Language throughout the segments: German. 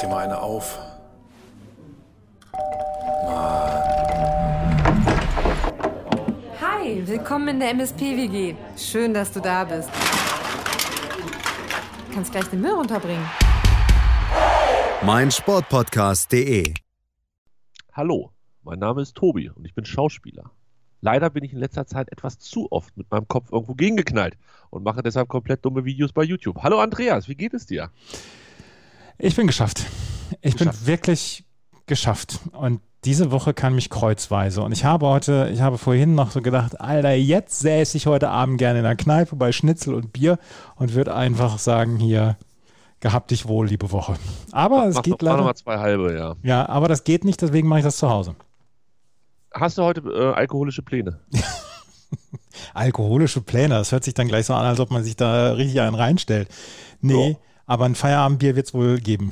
dir mal eine auf. Hi, willkommen in der MSP-WG. Schön, dass du da bist. Du kannst gleich den Müll runterbringen. mein Sportpodcast.de. Hallo, mein Name ist Tobi und ich bin Schauspieler. Leider bin ich in letzter Zeit etwas zu oft mit meinem Kopf irgendwo gegengeknallt und mache deshalb komplett dumme Videos bei YouTube. Hallo Andreas, wie geht es dir? Ich bin geschafft. Ich Geschafft. bin wirklich geschafft. Und diese Woche kann mich kreuzweise. Und ich habe heute, ich habe vorhin noch so gedacht, Alter, jetzt säße ich heute Abend gerne in der Kneipe bei Schnitzel und Bier und würde einfach sagen, hier, gehabt dich wohl, liebe Woche. Aber es Mach geht noch, mach noch leider. mal zwei halbe, ja. Ja, aber das geht nicht, deswegen mache ich das zu Hause. Hast du heute äh, alkoholische Pläne? Alkoholische Pläne, das hört sich dann gleich so an, als ob man sich da richtig einen reinstellt. Nee, Ja. Aber ein Feierabendbier wird es wohl geben.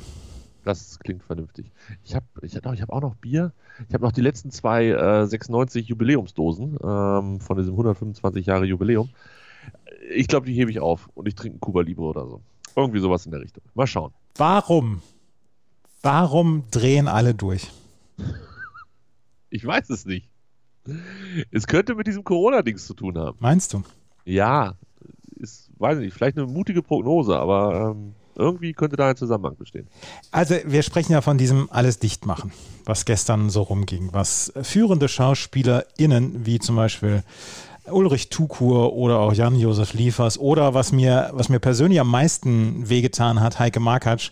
Das klingt vernünftig. Ich habe ich, hab- ich hab auch noch Bier. Ich habe noch die letzten zwei äh, 96 Jubiläumsdosen ähm, von diesem 125 Jahre Jubiläum. Ich glaube, die hebe ich auf und ich trinke einen Cuba Libre oder so. Irgendwie sowas in der Richtung. Mal schauen. Warum? Warum drehen alle durch? Ich weiß es nicht. Es könnte mit diesem Corona-Dings zu tun haben. Meinst du? Ja, ist, weiß ich nicht, vielleicht eine mutige Prognose, aber ähm, irgendwie könnte da ein Zusammenhang bestehen. Also wir sprechen ja von diesem alles dicht machen, was gestern so rumging, was führende SchauspielerInnen, wie zum Beispiel Ulrich Tukur oder auch Jan-Josef Liefers oder was mir, was mir persönlich am meisten wehgetan hat, Heike Markatsch,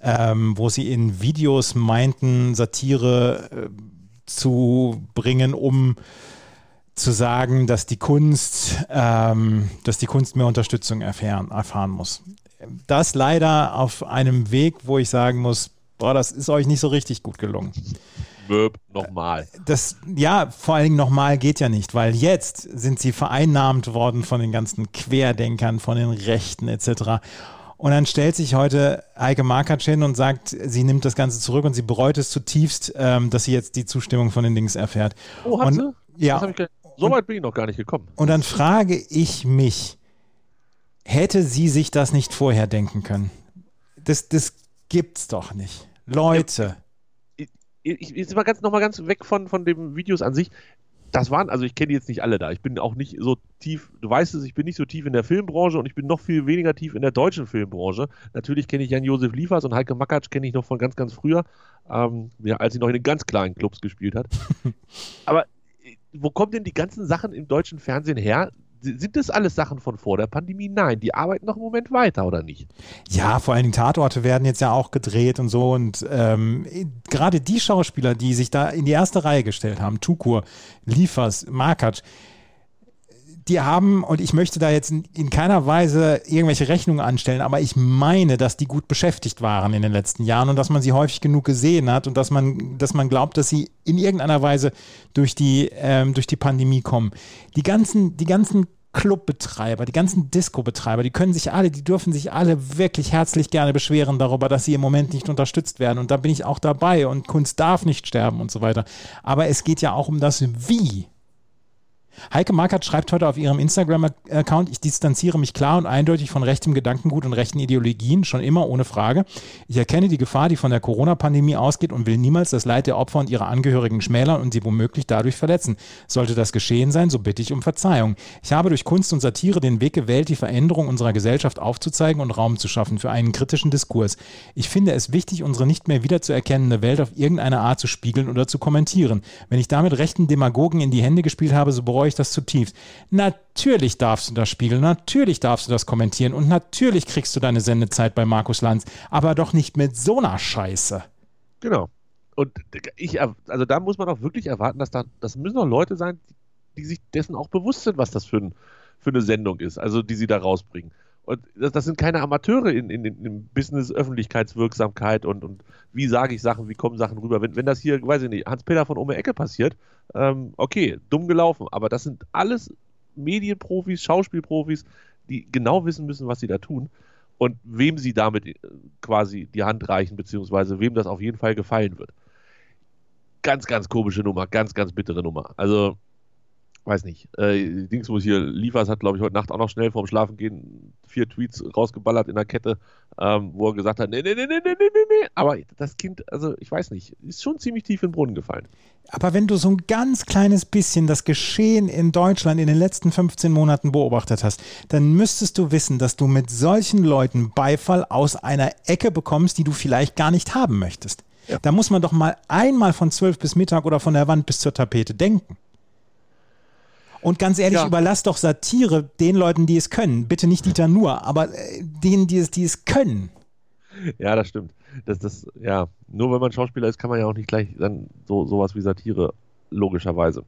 ähm, wo sie in Videos meinten, Satire äh, zu bringen, um zu sagen, dass die Kunst, ähm, dass die Kunst mehr Unterstützung erfahren, erfahren muss. Das leider auf einem Weg, wo ich sagen muss, boah, das ist euch nicht so richtig gut gelungen. Möb, nochmal. Das, ja, vor allen Dingen nochmal geht ja nicht, weil jetzt sind sie vereinnahmt worden von den ganzen Querdenkern, von den Rechten etc. Und dann stellt sich heute Heike Markatsch hin und sagt, sie nimmt das Ganze zurück und sie bereut es zutiefst, ähm, dass sie jetzt die Zustimmung von den Dings erfährt. Oh, hat und, sie? Ja, so weit bin ich noch gar nicht gekommen. und dann frage ich mich, hätte sie sich das nicht vorher denken können? Das, das gibt's doch nicht. Leute. ich, ich jetzt mal ganz noch mal ganz weg von, von den Videos an sich. Das waren, also ich kenne die jetzt nicht alle da. Ich bin auch nicht so tief, du weißt es, ich bin nicht so tief in der Filmbranche und ich bin noch viel weniger tief in der deutschen Filmbranche. Natürlich kenne ich Jan-Josef Liefers und Heike Makatsch kenne ich noch von ganz, ganz früher, ähm, ja, als sie noch in den ganz kleinen Clubs gespielt hat. Aber äh, wo kommen denn die ganzen Sachen im deutschen Fernsehen her? Sind das alles Sachen von vor der Pandemie? Nein, die arbeiten noch im Moment weiter, oder nicht? Ja, vor allen Dingen Tatorte werden jetzt ja auch gedreht und so. Und ähm, gerade die Schauspieler, die sich da in die erste Reihe gestellt haben, Tukur, Liefers, Markatsch, die haben, und ich möchte da jetzt in, in keiner Weise irgendwelche Rechnungen anstellen, aber ich meine, dass die gut beschäftigt waren in den letzten Jahren und dass man sie häufig genug gesehen hat und dass man, dass man glaubt, dass sie in irgendeiner Weise durch die, ähm, durch die Pandemie kommen. Die ganzen, die ganzen Clubbetreiber, die ganzen Disco-Betreiber, die können sich alle, die dürfen sich alle wirklich herzlich gerne beschweren darüber, dass sie im Moment nicht unterstützt werden. Und da bin ich auch dabei und Kunst darf nicht sterben und so weiter. Aber es geht ja auch um das Wie. Heike Markert schreibt heute auf ihrem Instagram-Account, ich distanziere mich klar und eindeutig von rechtem Gedankengut und rechten Ideologien, schon immer ohne Frage. Ich erkenne die Gefahr, die von der Corona-Pandemie ausgeht und will niemals das Leid der Opfer und ihrer Angehörigen schmälern und sie womöglich dadurch verletzen. Sollte das geschehen sein, so bitte ich um Verzeihung. Ich habe durch Kunst und Satire den Weg gewählt, die Veränderung unserer Gesellschaft aufzuzeigen und Raum zu schaffen für einen kritischen Diskurs. Ich finde es wichtig, unsere nicht mehr wiederzuerkennende Welt auf irgendeine Art zu spiegeln oder zu kommentieren. Wenn ich damit rechten Demagogen in die Hände gespielt habe, so bereue ich das zutiefst. Natürlich darfst du das spiegeln, natürlich darfst du das kommentieren und natürlich kriegst du deine Sendezeit bei Markus Lanz, aber doch nicht mit so einer Scheiße. Genau. Und ich, also da muss man auch wirklich erwarten, dass da, das müssen doch Leute sein, die sich dessen auch bewusst sind, was das für, ein, für eine Sendung ist, also die sie da rausbringen. Und das, das sind keine Amateure in, in, in, Business Öffentlichkeitswirksamkeit und, und wie sage ich Sachen, wie kommen Sachen rüber. Wenn, wenn das hier, weiß ich nicht, Hans-Peter von Ome Ecke passiert, ähm, okay, dumm gelaufen, aber das sind alles Medienprofis, Schauspielprofis, die genau wissen müssen, was sie da tun und wem sie damit äh, quasi die Hand reichen, beziehungsweise wem das auf jeden Fall gefallen wird. Ganz, ganz komische Nummer, ganz, ganz bittere Nummer. Also weiß nicht, äh, Dings muss hier, Liefers hat, glaube ich, heute Nacht auch noch schnell vorm Schlafen gehen vier Tweets rausgeballert in der Kette, ähm, wo er gesagt hat, nee, nee, nee, nee, nee, nee, nee, aber das Kind, also ich weiß nicht, ist schon ziemlich tief in den Brunnen gefallen. Aber wenn du so ein ganz kleines bisschen das Geschehen in Deutschland in den letzten 15 Monaten beobachtet hast, dann müsstest du wissen, dass du mit solchen Leuten Beifall aus einer Ecke bekommst, die du vielleicht gar nicht haben möchtest. Ja. Da muss man doch mal einmal von 12 bis Mittag oder von der Wand bis zur Tapete denken. Und ganz ehrlich, ja. überlass doch Satire den Leuten, die es können. Bitte nicht Dieter nur, aber äh, denen, die es, die es können. Ja, das stimmt. Das, das, ja, nur wenn man Schauspieler ist, kann man ja auch nicht gleich dann so sowas wie Satire logischerweise.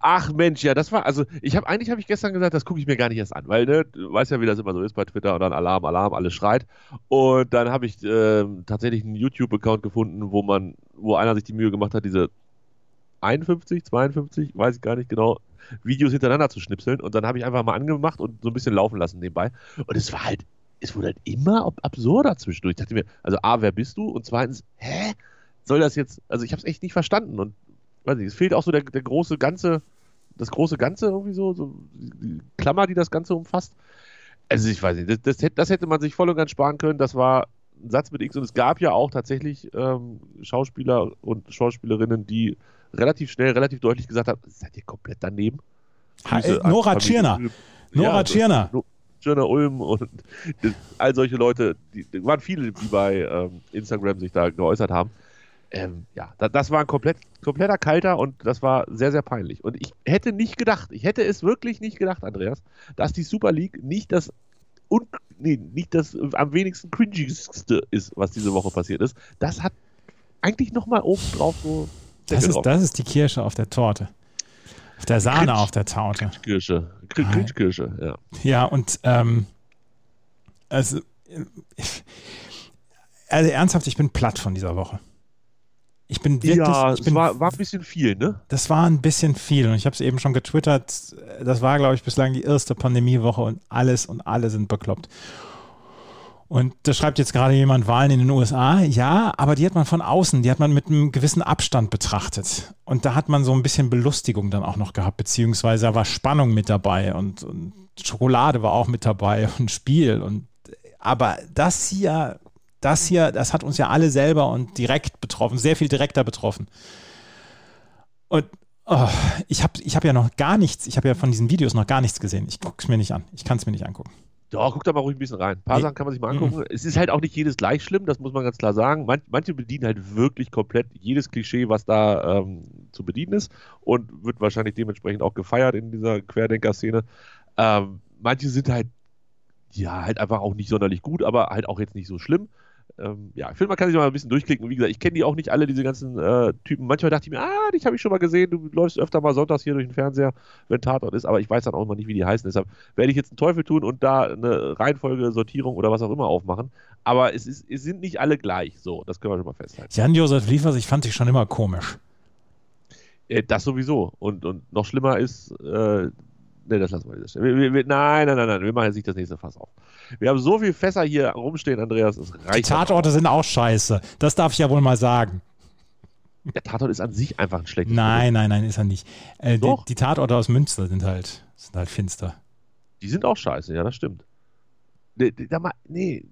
Ach Mensch, ja, das war, also ich habe eigentlich habe ich gestern gesagt, das gucke ich mir gar nicht erst an, weil ne, du weißt ja, wie das immer so ist bei Twitter und dann Alarm, Alarm, alles schreit. Und dann habe ich äh, tatsächlich einen YouTube-Account gefunden, wo man, wo einer sich die Mühe gemacht hat, diese 51, 52, weiß ich gar nicht genau, Videos hintereinander zu schnipseln. Und dann habe ich einfach mal angemacht und so ein bisschen laufen lassen nebenbei. Und es war halt, es wurde halt immer absurder zwischendurch. Ich dachte mir, also A, wer bist du? Und zweitens, hä? Soll das jetzt, also ich habe es echt nicht verstanden. Und weiß nicht, es fehlt auch so der, der große Ganze, das große Ganze irgendwie so, so die Klammer, die das Ganze umfasst. Also ich weiß nicht, das, das, das hätte man sich voll und ganz sparen können. Das war ein Satz mit X und es gab ja auch tatsächlich ähm, Schauspieler und Schauspielerinnen, die relativ schnell, relativ deutlich gesagt haben, seid ihr komplett daneben? Ha, äh, Nora Tschirner. Nora Tschirner. Tschirner Ulm und all solche Leute, die, waren viele, die bei ähm, Instagram sich da geäußert haben. Ähm, ja, da, das war ein komplett, kompletter Kalter und das war sehr, sehr peinlich. Und ich hätte nicht gedacht, ich hätte es wirklich nicht gedacht, Andreas, dass die Super League nicht das und nee, nicht das am wenigsten cringigste ist, was diese Woche passiert ist. Das hat eigentlich nochmal oben drauf so das ist, das ist die Kirsche auf der Torte. Auf der Sahne Kritsch, auf der Torte. Kirsche. Kirsche, ja. Ja, und ähm, also, also ernsthaft, ich bin platt von dieser Woche. Ich bin wirklich. Ja, es war, war ein bisschen viel, ne? Das war ein bisschen viel. Und ich habe es eben schon getwittert. Das war, glaube ich, bislang die erste Pandemiewoche und alles und alle sind bekloppt. Und da schreibt jetzt gerade jemand Wahlen in den USA. Ja, aber die hat man von außen, die hat man mit einem gewissen Abstand betrachtet. Und da hat man so ein bisschen Belustigung dann auch noch gehabt, beziehungsweise da war Spannung mit dabei und, und Schokolade war auch mit dabei und Spiel. Und, aber das hier, das hier, das hat uns ja alle selber und direkt betroffen, sehr viel direkter betroffen. Und oh, ich habe ich hab ja noch gar nichts, ich habe ja von diesen Videos noch gar nichts gesehen. Ich gucke es mir nicht an. Ich kann es mir nicht angucken. Ja, guck da mal ruhig ein bisschen rein. Ein paar nee. Sachen kann man sich mal angucken. Mhm. Es ist halt auch nicht jedes gleich schlimm, das muss man ganz klar sagen. Man, manche bedienen halt wirklich komplett jedes Klischee, was da ähm, zu bedienen ist und wird wahrscheinlich dementsprechend auch gefeiert in dieser Querdenker-Szene. Ähm, manche sind halt, ja, halt einfach auch nicht sonderlich gut, aber halt auch jetzt nicht so schlimm ähm, ja, ich finde, man kann sich mal ein bisschen durchklicken. Wie gesagt, ich kenne die auch nicht alle, diese ganzen äh, Typen. Manchmal dachte ich mir, ah, dich habe ich schon mal gesehen. Du läufst öfter mal sonntags hier durch den Fernseher, wenn Tatort ist, aber ich weiß dann auch immer nicht, wie die heißen. Deshalb werde ich jetzt einen Teufel tun und da eine Reihenfolge, Sortierung oder was auch immer aufmachen. Aber es, ist, es sind nicht alle gleich. So, das können wir schon mal festhalten. Jan-Josef Liefers, ich fand dich schon immer komisch. Äh, das sowieso. Und, und noch schlimmer ist, äh, Ne, das lassen wir nicht. Wir, wir, nein, nein, nein, nein, wir machen jetzt nicht das nächste Fass auf. Wir haben so viele Fässer hier rumstehen, Andreas, es reicht. Die Tatorte sind auch scheiße. Das darf ich ja wohl mal sagen. Der Tatort ist an sich einfach ein schlechtes Nein, nein, nein, ist er nicht. Äh, die, die, Tatorte aus Münster sind halt, sind halt finster. Die sind auch scheiße, ja, das stimmt. Nee, nee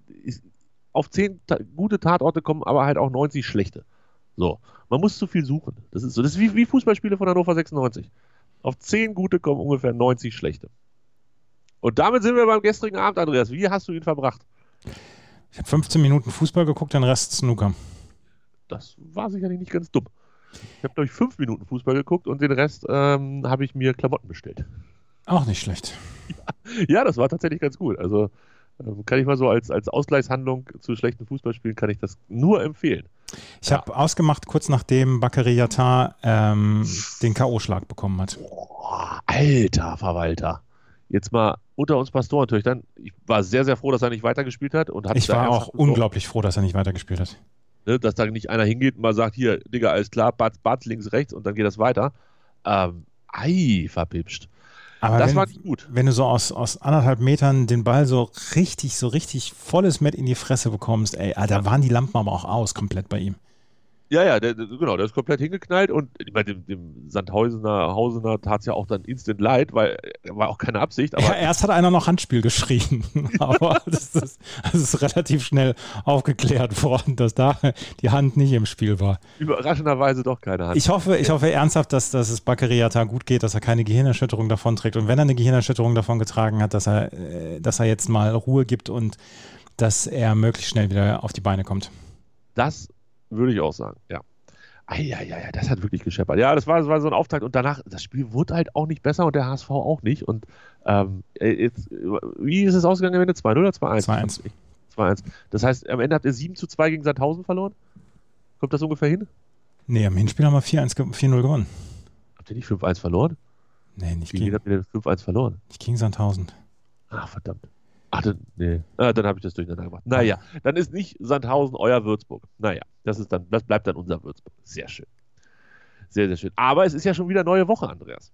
auf zehn ta gute Tatorte kommen aber halt auch 90 schlechte. So, man muss zu viel suchen. Das ist so. Das ist wie, wie Fußballspiele von Hannover 96. Auf 10 gute kommen ungefähr 90 schlechte. Und damit sind wir beim gestrigen Abend, Andreas. Wie hast du ihn verbracht? Ich habe 15 Minuten Fußball geguckt, den Rest Snooker. Das war sicherlich nicht ganz dumm. Ich habe, glaube ich, 5 Minuten Fußball geguckt und den Rest ähm, habe ich mir Klamotten bestellt. Auch nicht schlecht. Ja, ja, das war tatsächlich ganz gut. Also kann ich mal so als, als Ausgleichshandlung zu schlechten Fußballspielen, kann ich das nur empfehlen. Ich ja. habe ausgemacht, kurz nachdem Bakary Yatar ähm, den K.O.-Schlag bekommen hat. Boah, alter Verwalter. Jetzt mal unter uns Pastorentöchtern. Ich war sehr, sehr froh, dass er nicht weitergespielt hat. Und ich war auch unglaublich froh, dass er nicht weitergespielt hat. Ne, dass da nicht einer hingeht und mal sagt, hier, Digga, alles klar, Bad, Bad links, rechts und dann geht das weiter. Ähm, ei, verpipscht. Aber das wenn, war nicht gut. Wenn du so aus, aus anderthalb Metern den Ball so richtig, so richtig volles Met in die Fresse bekommst, ey, da waren die Lampen aber auch aus, komplett bei ihm. Ja, ja, der, genau, der ist komplett hingeknallt und meine, dem, dem Sandhausener Hausener tat es ja auch dann instant leid, weil er war auch keine Absicht. Aber ja, erst hat einer noch Handspiel geschrien, aber das ist, das ist relativ schnell aufgeklärt worden, dass da die Hand nicht im Spiel war. Überraschenderweise doch keine Hand. Ich hoffe, ich hoffe ernsthaft, dass, dass es Bakariata gut geht, dass er keine Gehirnerschütterung davon trägt und wenn er eine Gehirnerschütterung davon getragen hat, dass er, äh, dass er jetzt mal Ruhe gibt und dass er möglichst schnell wieder auf die Beine kommt. Das würde ich auch sagen, ja. Ja, das hat wirklich gescheppert. Ja, das war, das war so ein Auftakt und danach, das Spiel wurde halt auch nicht besser und der HSV auch nicht. Und ähm, jetzt, wie ist es ausgegangen am Ende? 2-0 oder 2-1? 2-1. 2-1. Das heißt, am Ende habt ihr 7 zu 2 gegen Sandhausen verloren? Kommt das ungefähr hin? Nee, am Hinspiel haben wir 4-0 gewonnen. Habt ihr nicht 5-1 verloren? Nee, nicht gegen. Wie habt ihr denn 5-1 verloren? Nicht gegen Sandhausen. Ach, verdammt. Ach, dann, nee. Ah, dann habe ich das durcheinander gemacht. Naja, dann ist nicht Sandhausen euer Würzburg. Naja, das, ist dann, das bleibt dann unser Würzburg. Sehr schön. Sehr, sehr schön. Aber es ist ja schon wieder neue Woche, Andreas.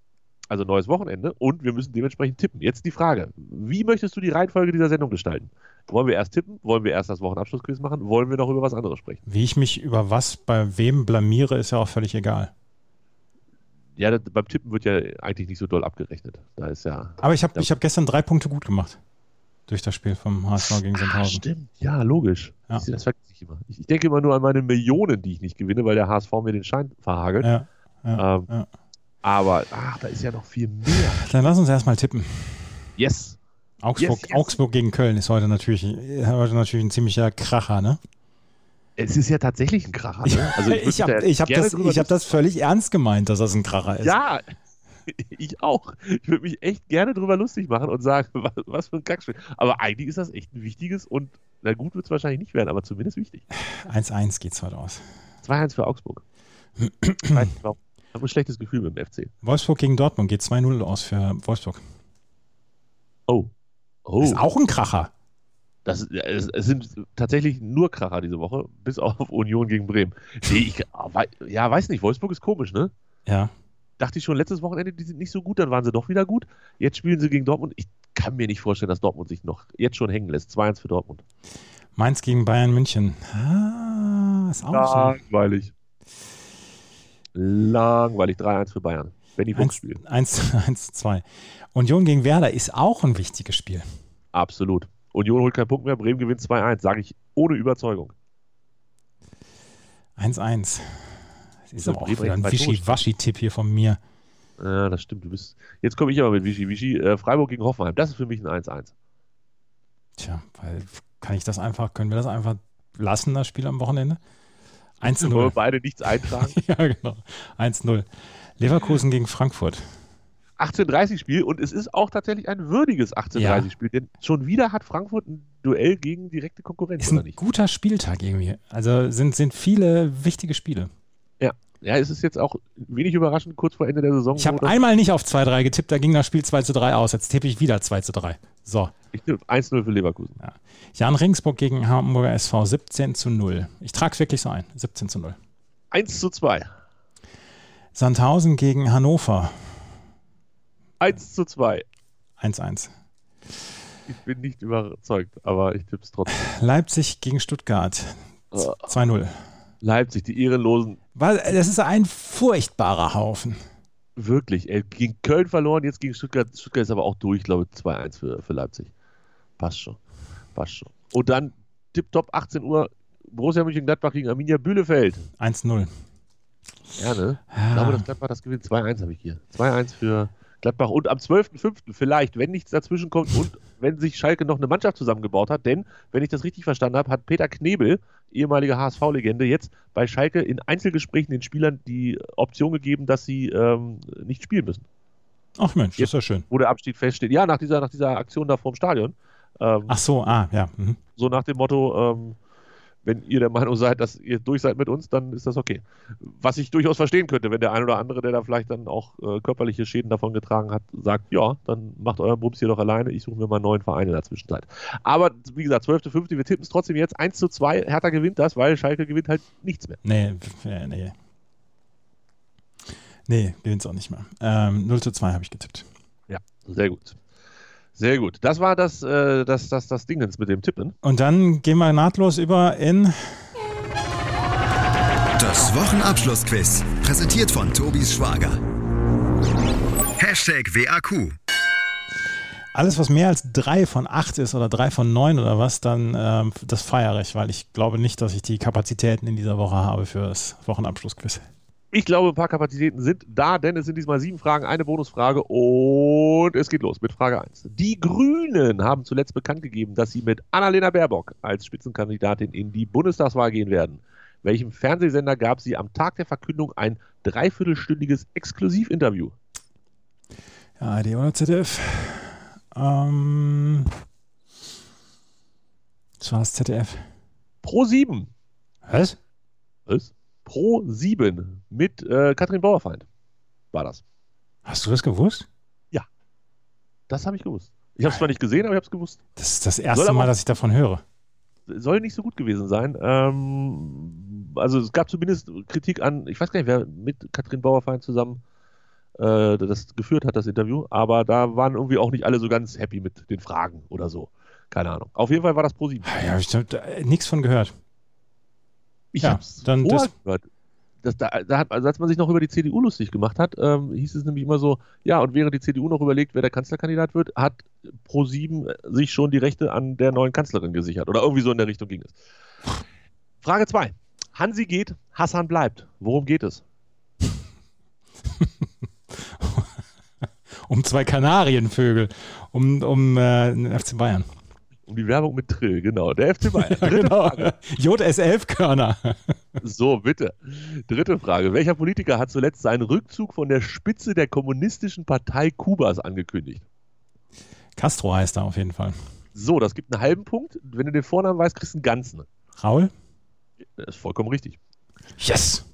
Also neues Wochenende und wir müssen dementsprechend tippen. Jetzt die Frage: Wie möchtest du die Reihenfolge dieser Sendung gestalten? Wollen wir erst tippen? Wollen wir erst das Wochenabschlussquiz machen? Wollen wir noch über was anderes sprechen? Wie ich mich über was bei wem blamiere, ist ja auch völlig egal. Ja, das, beim Tippen wird ja eigentlich nicht so doll abgerechnet. Da ist ja. Aber ich habe hab gestern drei Punkte gut gemacht durch das Spiel vom HSV gegen Sandhausen. Ah, stimmt, ja, logisch. Ja. Ich, das vergesse ich immer. Ich, denke immer nur an meine Millionen, die ich nicht gewinne, weil der HSV mir den Schein verhagelt. Ja, ja, ähm, ja. Aber, ach, da ist ja noch viel mehr. Dann lass uns erstmal tippen. Yes. Augsburg, yes, yes. Augsburg gegen Köln ist heute natürlich, heute natürlich ein ziemlicher Kracher, ne? Es ist ja tatsächlich ein Kracher. Ne? Also ich, ich habe hab das, hab das völlig ernst gemeint, dass das ein Kracher ist. Ja, ich auch. Ich würde mich echt gerne drüber lustig machen und sagen, was, was für ein Kackspiel. Aber eigentlich ist das echt ein wichtiges und, na gut, wird es wahrscheinlich nicht werden, aber zumindest wichtig. 1-1 geht es heute aus. 2-1 für Augsburg. ich habe ein schlechtes Gefühl mit dem FC. Wolfsburg gegen Dortmund geht 2-0 aus für Wolfsburg. Oh. oh. Das ist auch ein Kracher. Das, es, es, sind tatsächlich nur Kracher diese Woche, bis auf Union gegen Bremen. Nee, ich, ja, weiß nicht, Wolfsburg ist komisch, ne? Ja dachte ich schon letztes Wochenende, die sind nicht so gut, dann waren sie doch wieder gut. Jetzt spielen sie gegen Dortmund. Ich kann mir nicht vorstellen, dass Dortmund sich noch jetzt schon hängen lässt. 2-1 für Dortmund. Mainz gegen Bayern München. Ah, ist auch Langweilig. So. Langweilig. 3-1 für Bayern. Benny Fuchs spielt. 1-2. Union gegen Werder ist auch ein wichtiges Spiel. Absolut. Union holt keinen Punkt mehr, Bremen gewinnt 2-1, sage ich ohne Überzeugung. 1-1. Das ist aber auch wieder ein Wischi-Waschi-Tipp hier von mir. Ja, das stimmt. Du bist. Jetzt komme ich aber mit Wischi-Wischi. Äh, Freiburg gegen Hoffenheim. Das ist für mich ein 1-1. Tja, weil kann ich das einfach, können wir das einfach lassen, das Spiel am Wochenende? 1-0. Wollen wir beide nichts eintragen? ja, genau. 1-0. Leverkusen gegen Frankfurt. 18:30-Spiel und es ist auch tatsächlich ein würdiges 18:30-Spiel, ja. denn schon wieder hat Frankfurt ein Duell gegen direkte Konkurrenz. Ist ein guter Spieltag irgendwie. Also sind, sind viele wichtige Spiele. Ja. Es ist jetzt auch wenig überraschend, kurz vor Ende der Saison. Ich habe einmal nicht auf 2-3 getippt, da ging das Spiel 2 3 aus. Jetzt tippe ich wieder 2 3. So. Ich tippe 1-0 für Leverkusen. Ja. Jan Ringsburg gegen Hamburger SV 17 zu 0. Ich trage es wirklich so ein. 17 zu 0. 1 zu 2. Sandhausen gegen Hannover. 1 zu 2. 1-1. Ich bin nicht überzeugt, aber ich tippe es trotzdem. Leipzig gegen Stuttgart. 2-0. Leipzig, die Ehrenlosen. Das ist ein furchtbarer Haufen. Wirklich. Ey, gegen Köln verloren, jetzt gegen Stuttgart. Stuttgart ist aber auch durch, glaube ich, 2-1 für, für Leipzig. Passt schon. Passt schon. Und dann tipptopp 18 Uhr Borussia Mönchengladbach gegen Arminia Bühlefeld. 1-0. Ja, ne? Ich glaube, das Gladbach das gewinnt 2-1 habe ich hier. 2-1 für Gladbach. Und am 12.05. vielleicht, wenn nichts dazwischen kommt und wenn sich Schalke noch eine Mannschaft zusammengebaut hat, denn, wenn ich das richtig verstanden habe, hat Peter Knebel, ehemaliger HSV-Legende, jetzt bei Schalke in Einzelgesprächen den Spielern die Option gegeben, dass sie ähm, nicht spielen müssen. Ach Mensch, jetzt, das ist ja schön. Wo der Abstieg feststeht. Ja, nach dieser, nach dieser Aktion da vorm Stadion. Ähm, Ach so, ah, ja. Mhm. So nach dem Motto, ähm, wenn ihr der Meinung seid, dass ihr durch seid mit uns, dann ist das okay. Was ich durchaus verstehen könnte, wenn der ein oder andere, der da vielleicht dann auch äh, körperliche Schäden davon getragen hat, sagt, ja, dann macht euren Bums hier doch alleine, ich suche mir mal einen neuen Verein in der Zwischenzeit. Aber wie gesagt, 12.5., wir tippen es trotzdem jetzt 1 zu 2, Hertha gewinnt das, weil Schalke gewinnt halt nichts mehr. Nee, nee. Nee, gewinnt es auch nicht mehr. Ähm, 0 zu 2 habe ich getippt. Ja, sehr gut. Sehr gut. Das war das, äh, das, das, das Dingens mit dem Tippen. Und dann gehen wir nahtlos über in. Das Wochenabschlussquiz. Präsentiert von Tobis Schwager. Hashtag WAQ. Alles, was mehr als drei von acht ist oder drei von neun oder was, dann ähm, das feiere ich, weil ich glaube nicht, dass ich die Kapazitäten in dieser Woche habe für das Wochenabschlussquiz. Ich glaube, ein paar Kapazitäten sind da, denn es sind diesmal sieben Fragen, eine Bonusfrage und es geht los mit Frage 1. Die Grünen haben zuletzt bekannt gegeben, dass sie mit Annalena Baerbock als Spitzenkandidatin in die Bundestagswahl gehen werden. Welchem Fernsehsender gab sie am Tag der Verkündung ein dreiviertelstündiges Exklusivinterview? Ja, ARD oder ZDF? Ähm, das war das ZDF. Pro 7. Was? Was? Pro 7 mit äh, Katrin Bauerfeind war das. Hast du das gewusst? Das habe ich gewusst. Ich habe es zwar nicht gesehen, aber ich habe es gewusst. Das ist das Soll erste aber- Mal, dass ich davon höre. Soll nicht so gut gewesen sein. Ähm, also es gab zumindest Kritik an, ich weiß gar nicht, wer mit Katrin Bauerfeind zusammen äh, das geführt hat, das Interview, aber da waren irgendwie auch nicht alle so ganz happy mit den Fragen oder so. Keine Ahnung. Auf jeden Fall war das Pro 7. Ja, habe ich da, da, nichts von gehört. Ich Ja, habe es dann das- gehört. Das, da, da hat, also als man sich noch über die CDU lustig gemacht hat, ähm, hieß es nämlich immer so, ja, und während die CDU noch überlegt, wer der Kanzlerkandidat wird, hat Pro7 sich schon die Rechte an der neuen Kanzlerin gesichert. Oder irgendwie so in der Richtung ging es. Frage 2. Hansi geht, Hassan bleibt. Worum geht es? Um zwei Kanarienvögel. Um, um äh, den FC Bayern. Um die Werbung mit Trill, genau. Der FC Bayern. Dritte genau. Frage. JS11-Körner. So, bitte. Dritte Frage. Welcher Politiker hat zuletzt seinen Rückzug von der Spitze der Kommunistischen Partei Kubas angekündigt? Castro heißt er auf jeden Fall. So, das gibt einen halben Punkt. Wenn du den Vornamen weißt, kriegst du einen ganzen. Raul? Das ist vollkommen richtig. Yes!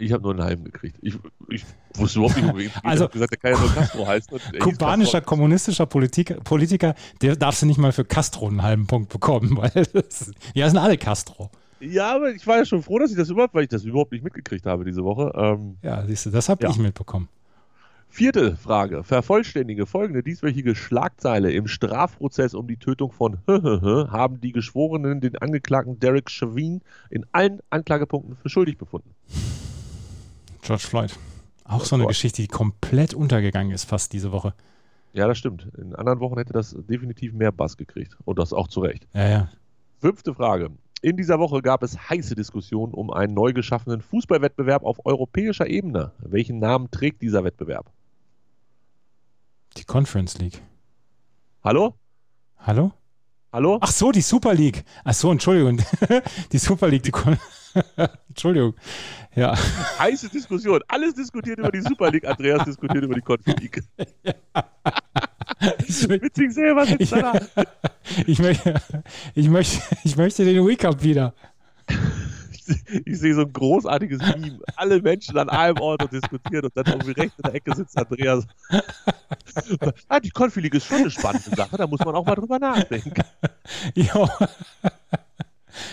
Ich habe nur einen halben gekriegt. Ich, ich wusste überhaupt nicht, um es geht. Also- ich gesagt, der kann ja nur Castro heißen. er Kubanischer Castro. kommunistischer Politiker, Politiker, der darfst du nicht mal für Castro einen halben Punkt bekommen, weil das, ja, sind alle Castro. Ja, aber ich war ja schon froh, dass ich das überhaupt, weil ich das überhaupt nicht mitgekriegt habe diese Woche. Ähm, Ja, siehst du, das habe Ja. ich mitbekommen. vierte Frage. Vervollständige folgende dieswöchige Schlagzeile. Im Strafprozess um die Tötung von haben die Geschworenen den Angeklagten Derek Chauvin in allen Anklagepunkten für schuldig befunden. George Floyd. Auch so eine Gott. Geschichte, die komplett untergegangen ist, fast diese Woche. Ja, das stimmt. In anderen Wochen hätte das definitiv mehr Bass gekriegt. Und das auch zu Recht. Ja, ja. Fünfte Frage. In dieser Woche gab es heiße Diskussionen um einen neu geschaffenen Fußballwettbewerb auf europäischer Ebene. Welchen Namen trägt dieser Wettbewerb? Die Conference League. Hallo? Hallo? Hallo? Ach so, die Super League. Ach so, Entschuldigung. Die Super League, die Kon Entschuldigung. Ja. Heiße Diskussion. Alles diskutiert über die Super League. Andreas diskutiert über die Conference League. Ich, mö- Witzig selber sitzt ich, da. ich, möchte, ich, möchte, ich möchte den Week Up wieder. Ich, sehe so ein großartiges Meme. Alle Menschen an einem Ort und diskutieren und dann irgendwie rechts in der Ecke sitzt Andreas. ah, die League ist schon eine spannende Sache. Da muss man auch mal drüber nachdenken. Jo.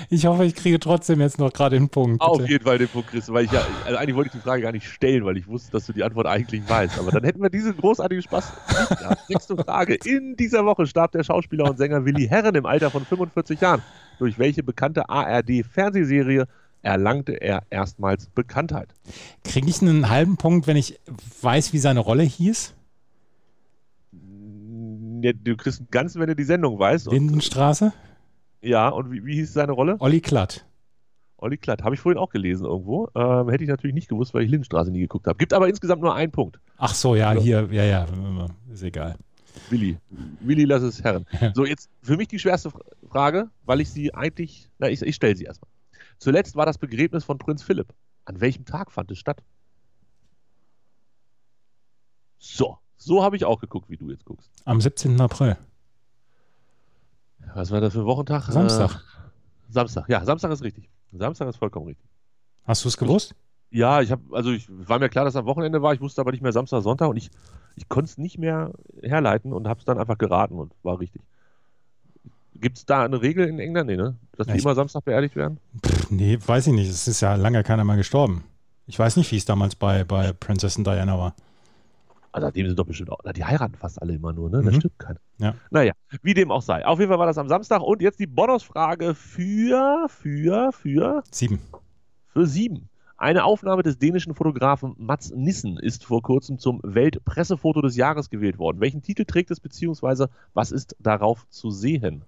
Ich hoffe, ich kriege trotzdem jetzt noch gerade den Punkt. Auf bitte. jeden Fall den Punkt, Chris, weil ich ja, also eigentlich wollte ich die Frage gar nicht stellen, weil ich wusste, dass du die Antwort eigentlich weißt. Aber dann hätten wir diesen großartigen Spaß. Sechste Frage. In dieser Woche starb der Schauspieler und Sänger Willi Herren im Alter von 45 Jahren. Durch welche bekannte ARD-Fernsehserie erlangte er erstmals Bekanntheit? Kriege ich einen halben Punkt, wenn ich weiß, wie seine Rolle hieß? Ja, Du kriegst einen ganzen, wenn du die Sendung weißt. Und, Lindenstraße? ja, und wie, wie hieß seine Rolle? Olli Klatt. Olli Klatt. Habe ich vorhin auch gelesen irgendwo. Ähm, hätte ich natürlich nicht gewusst, weil ich Lindenstraße nie geguckt habe. Gibt aber insgesamt nur einen Punkt. Ach so, ja, Ja. hier, ja, ja, ist egal. Willi. Willi, lass es Herren. So, jetzt für mich die schwerste Fra- Frage, weil ich sie eigentlich, na, ich, ich stelle sie erstmal. Zuletzt war das Begräbnis von Prinz Philipp. An welchem Tag fand es statt? So, so habe ich auch geguckt, wie du jetzt guckst. Am 17. April. Was war das für ein Wochentag? Samstag. Äh, Samstag, ja, Samstag ist richtig. Samstag ist vollkommen richtig. Hast du es gewusst? Ja, ich habe, also ich war mir klar, dass am Wochenende war, ich wusste aber nicht mehr Samstag, Sonntag und ich, ich konnte es nicht mehr herleiten und habe es dann einfach geraten und war richtig. Gibt es da eine Regel in England, nee, ne? Dass die ich- immer Samstag beerdigt werden? Pff, nee, weiß ich nicht. Es ist ja lange keiner mal gestorben. Ich weiß nicht, wie es damals bei, bei Prinzessin Diana war. Also dem sind doch bestimmt auch, na, die heiraten fast alle immer nur, ne? Mhm. stimmt keiner. Ja. Naja, wie dem auch sei. Auf jeden Fall war das am Samstag und jetzt die Bonusfrage für, für, für, Sieben. für sieben. Eine Aufnahme des dänischen Fotografen Mats Nissen ist vor kurzem zum Weltpressefoto des Jahres gewählt worden. Welchen Titel trägt es, beziehungsweise was ist darauf zu sehen?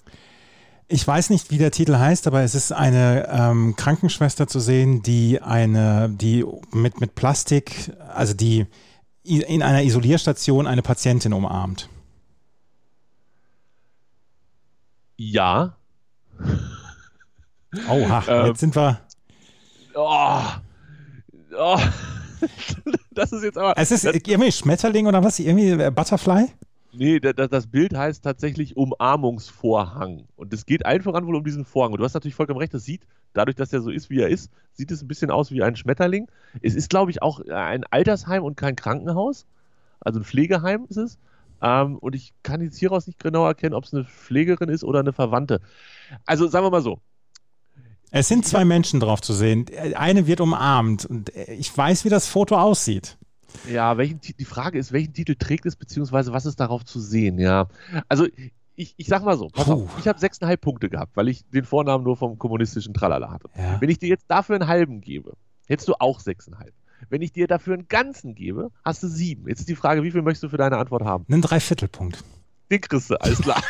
Ich weiß nicht, wie der Titel heißt, aber es ist eine ähm, Krankenschwester zu sehen, die eine, die mit, mit Plastik, also die in einer Isolierstation eine Patientin umarmt. Ja. Oha, ähm, jetzt sind wir. Oh, oh. das ist jetzt aber. Es ist irgendwie Schmetterling oder was? Irgendwie äh, Butterfly? Nee, das, das, Bild heißt tatsächlich Umarmungsvorhang. Und es geht einfach an wohl um diesen Vorhang. Und du hast natürlich vollkommen recht, das sieht, dadurch, dass er so ist, wie er ist, sieht es ein bisschen aus wie ein Schmetterling. Es ist, glaube ich, auch ein Altersheim und kein Krankenhaus. Also ein Pflegeheim ist es. Ähm, und ich kann jetzt hieraus nicht genau erkennen, ob es eine Pflegerin ist oder eine Verwandte. Also sagen wir mal so, es sind zwei Menschen drauf zu sehen. Eine wird umarmt und ich weiß, wie das Foto aussieht. Ja, welchen, die Frage ist, welchen Titel trägt es, beziehungsweise was ist darauf zu sehen, ja. Also ich, ich sag mal so, auf, ich habe sechseinhalb Punkte gehabt, weil ich den Vornamen nur vom kommunistischen Tralala hatte. Ja. Wenn ich dir jetzt dafür einen halben gebe, hättest du auch sechseinhalb. Wenn ich dir dafür einen ganzen gebe, hast du sieben. Jetzt ist die Frage, wie viel möchtest du für deine Antwort haben? Einen Dreiviertelpunkt. Den kriegst du, alles klar.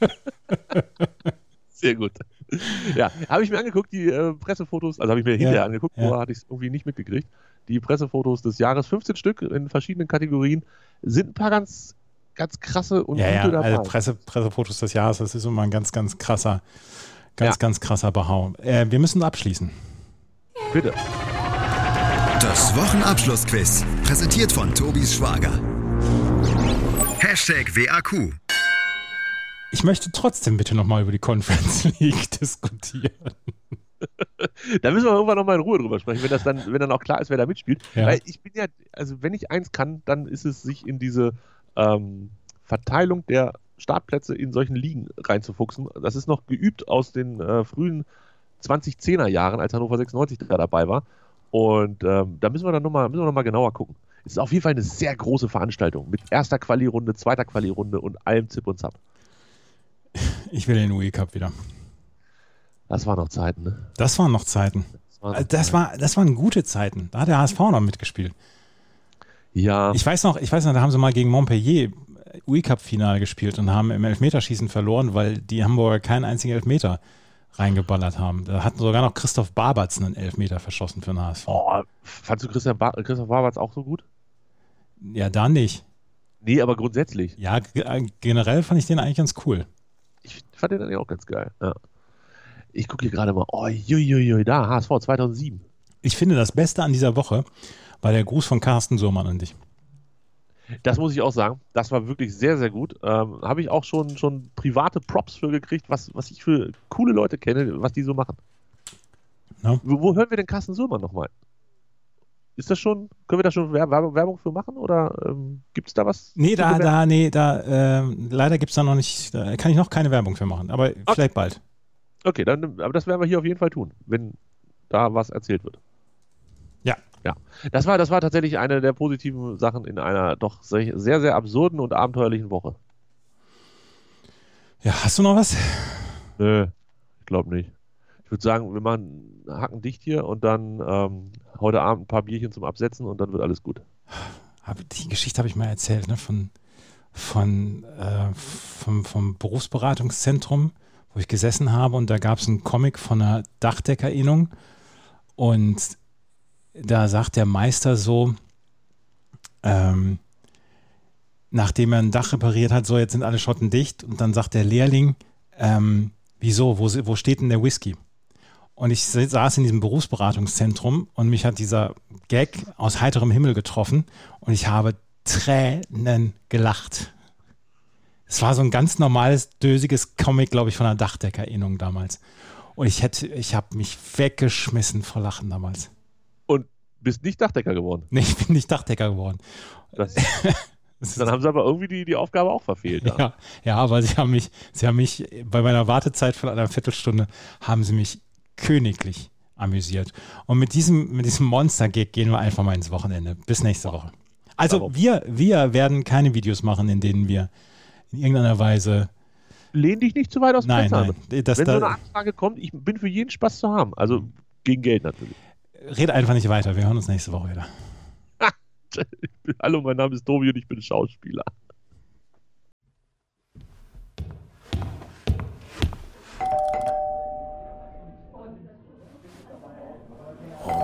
Sehr gut. Ja, habe ich mir angeguckt, die äh, Pressefotos, also habe ich mir hinterher angeguckt, ja. vorher hatte ich es irgendwie nicht mitgekriegt. Die Pressefotos des Jahres, 15 Stück in verschiedenen Kategorien, sind ein paar ganz, ganz krasse und ja, gute ja, dabei. Also Presse, Pressefotos des Jahres, das ist immer ein ganz, ganz krasser, ganz, ja. ganz krasser Behau. Äh, wir müssen abschließen. Bitte. Das Wochenabschlussquiz, präsentiert von Tobis Schwager. Hashtag WAQ. Ich möchte trotzdem bitte nochmal über die Conference League diskutieren. da müssen wir irgendwann nochmal in Ruhe drüber sprechen, wenn das dann, wenn dann auch klar ist, wer da mitspielt. Ja. Weil ich bin ja, also wenn ich eins kann, dann ist es, sich in diese ähm, Verteilung der Startplätze in solchen Ligen reinzufuchsen. Das ist noch geübt aus den äh, frühen 2010er Jahren, als Hannover 96 da dabei war. Und ähm, da müssen wir dann nochmal noch, mal, genauer gucken. Es ist auf jeden Fall eine sehr große Veranstaltung mit erster Quali-Runde, zweiter Quali-Runde und allem Zip und Zap. Ich will den UE Cup wieder. Das waren noch Zeiten, ne? Das waren noch Zeiten. Das, waren, noch das, war, das waren gute Zeiten. Da hat der HSV noch mitgespielt. Ja. Ich weiß noch, ich weiß noch, da haben sie mal gegen Montpellier UE Cup Finale gespielt und haben im Elfmeterschießen verloren, weil die Hamburger keinen einzigen Elfmeter reingeballert haben. Da hatten sogar noch Christoph Barbatz einen Elfmeter verschossen für den HSV. Oh, fandst du Christian ba Christoph Barbatz auch so gut? Ja, da nicht. Nee, aber grundsätzlich. Ja, generell fand ich den eigentlich ganz cool ich fand den eigentlich auch ganz geil. Ja. Ich gucke hier gerade mal, oh, juiuiui, da, HSV 2007. Ich finde, das Beste an dieser Woche war der Gruß von Carsten Surmann an dich. Das muss ich auch sagen. Das war wirklich sehr, sehr gut. Ähm, Habe ich auch schon, schon private Props für gekriegt, was, was ich für coole Leute kenne, was die so machen. No. Wo, wo, hören wir denn Carsten Surmann nochmal? Ist das schon, können wir da schon Werbung für machen oder ähm, gibt es da was? Nee, da, da, nee, da, äh, leider gibt es da noch nicht, da kann ich noch keine Werbung für machen, aber okay. vielleicht bald. Okay, dann, aber das werden wir hier auf jeden Fall tun, wenn da was erzählt wird. Ja. Ja. Das war, das war tatsächlich eine der positiven Sachen in einer doch sehr, sehr, sehr absurden und abenteuerlichen Woche. Ja, hast du noch was? Nö, ich glaube nicht. Ich würde sagen, wir machen Hacken dicht hier und dann ähm, heute Abend ein paar Bierchen zum Absetzen und dann wird alles gut. Die Geschichte habe ich mal erzählt, ne? Von, von, äh, vom, vom Berufsberatungszentrum, wo ich gesessen habe und da gab es einen Comic von einer Dachdeckerinnung und da sagt der Meister so, ähm, nachdem er ein Dach repariert hat, so jetzt sind alle Schotten dicht und dann sagt der Lehrling, ähm, wieso, wo, wo steht denn der Whisky? Und ich saß in diesem Berufsberatungszentrum und mich hat dieser Gag aus heiterem Himmel getroffen und ich habe Tränen gelacht. Es war so ein ganz normales, dösiges Comic, glaube ich, von einer Dachdeckerinnung damals. Und ich hätte, ich habe mich weggeschmissen vor Lachen damals. Und bist nicht Dachdecker geworden? Nee, ich bin nicht Dachdecker geworden. Das, dann haben sie aber irgendwie die, die Aufgabe auch verfehlt. Ja, ja, aber sie haben mich, sie haben mich bei meiner Wartezeit von einer Viertelstunde haben sie mich königlich amüsiert. Und mit diesem, mit diesem Monster-Gig gehen wir einfach mal ins Wochenende. Bis nächste Woche. Also wir, wir werden keine Videos machen, in denen wir in irgendeiner Weise. Lehn dich nicht zu weit aus dem nein, nein, das Wenn da, so eine Anfrage kommt, ich bin für jeden Spaß zu haben. Also gegen Geld natürlich. red einfach nicht weiter. Wir hören uns nächste Woche wieder. Hallo, mein Name ist Tobi und ich bin Schauspieler.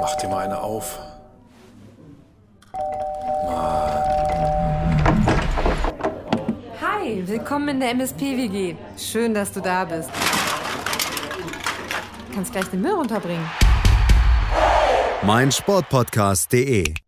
Mach dir mal eine auf. Hi, willkommen in der MSP-WG. Schön, dass du da bist. Kannst gleich den Müll runterbringen. meinsportpodcast.de